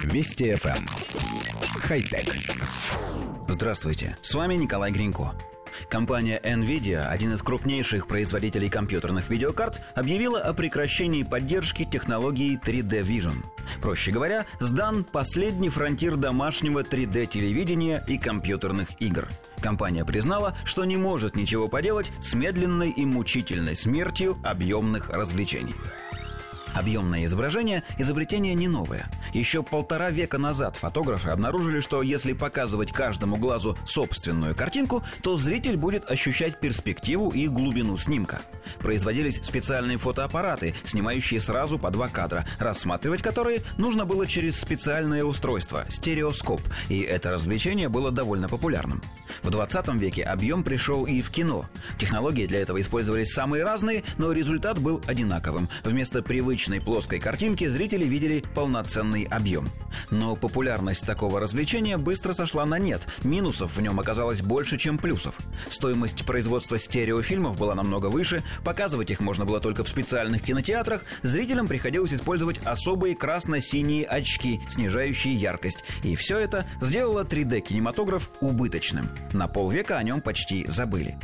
Вести FM. Эм. Хай-тек. Здравствуйте, с вами Николай Гринько. Компания NVIDIA, один из крупнейших производителей компьютерных видеокарт, объявила о прекращении поддержки технологии 3D Vision. Проще говоря, сдан последний фронтир домашнего 3D-телевидения и компьютерных игр. Компания признала, что не может ничего поделать с медленной и мучительной смертью объемных развлечений. Объемное изображение – изобретение не новое. Еще полтора века назад фотографы обнаружили, что если показывать каждому глазу собственную картинку, то зритель будет ощущать перспективу и глубину снимка. Производились специальные фотоаппараты, снимающие сразу по два кадра, рассматривать которые нужно было через специальное устройство – стереоскоп, и это развлечение было довольно популярным. В 20 веке объем пришел и в кино. Технологии для этого использовались самые разные, но результат был одинаковым. Вместо привычной плоской картинки зрители видели полноценный объем. Но популярность такого развлечения быстро сошла на нет. Минусов в нем оказалось больше, чем плюсов. Стоимость производства стереофильмов была намного выше, показывать их можно было только в специальных кинотеатрах, зрителям приходилось использовать особые красно-синие очки, снижающие яркость. И все это сделало 3D-кинематограф убыточным. На полвека о нем почти забыли.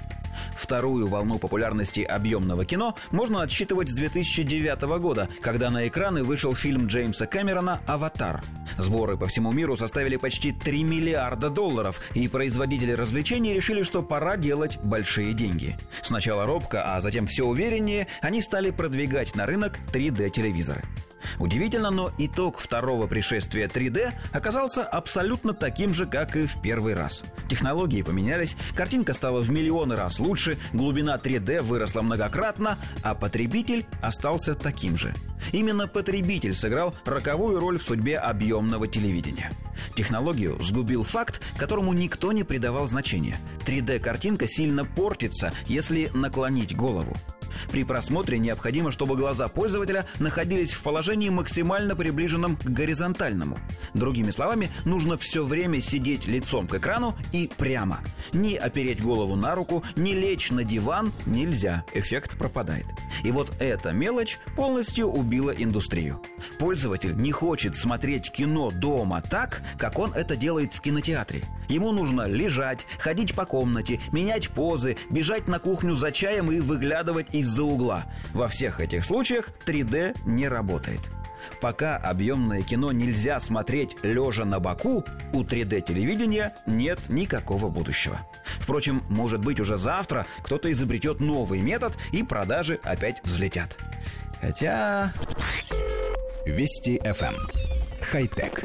Вторую волну популярности объемного кино можно отсчитывать с 2009 года, когда на экраны вышел фильм Джеймса Кэмерона «Аватар». Сборы по всему миру составили почти 3 миллиарда долларов, и производители развлечений решили, что пора делать большие деньги. Сначала робко, а затем все увереннее они стали продвигать на рынок 3D-телевизоры. Удивительно, но итог второго пришествия 3D оказался абсолютно таким же, как и в первый раз. Технологии поменялись, картинка стала в миллионы раз лучше, глубина 3D выросла многократно, а потребитель остался таким же. Именно потребитель сыграл роковую роль в судьбе объемного телевидения. Технологию сгубил факт, которому никто не придавал значения. 3D-картинка сильно портится, если наклонить голову. При просмотре необходимо, чтобы глаза пользователя находились в положении максимально приближенном к горизонтальному. Другими словами, нужно все время сидеть лицом к экрану и прямо. Не опереть голову на руку, не лечь на диван нельзя, эффект пропадает. И вот эта мелочь полностью убила индустрию. Пользователь не хочет смотреть кино дома так, как он это делает в кинотеатре. Ему нужно лежать, ходить по комнате, менять позы, бежать на кухню за чаем и выглядывать из-за угла. Во всех этих случаях 3D не работает. Пока объемное кино нельзя смотреть лежа на боку, у 3D-телевидения нет никакого будущего. Впрочем, может быть уже завтра кто-то изобретет новый метод и продажи опять взлетят. Хотя... Вести FM. Эм. Хай-тек.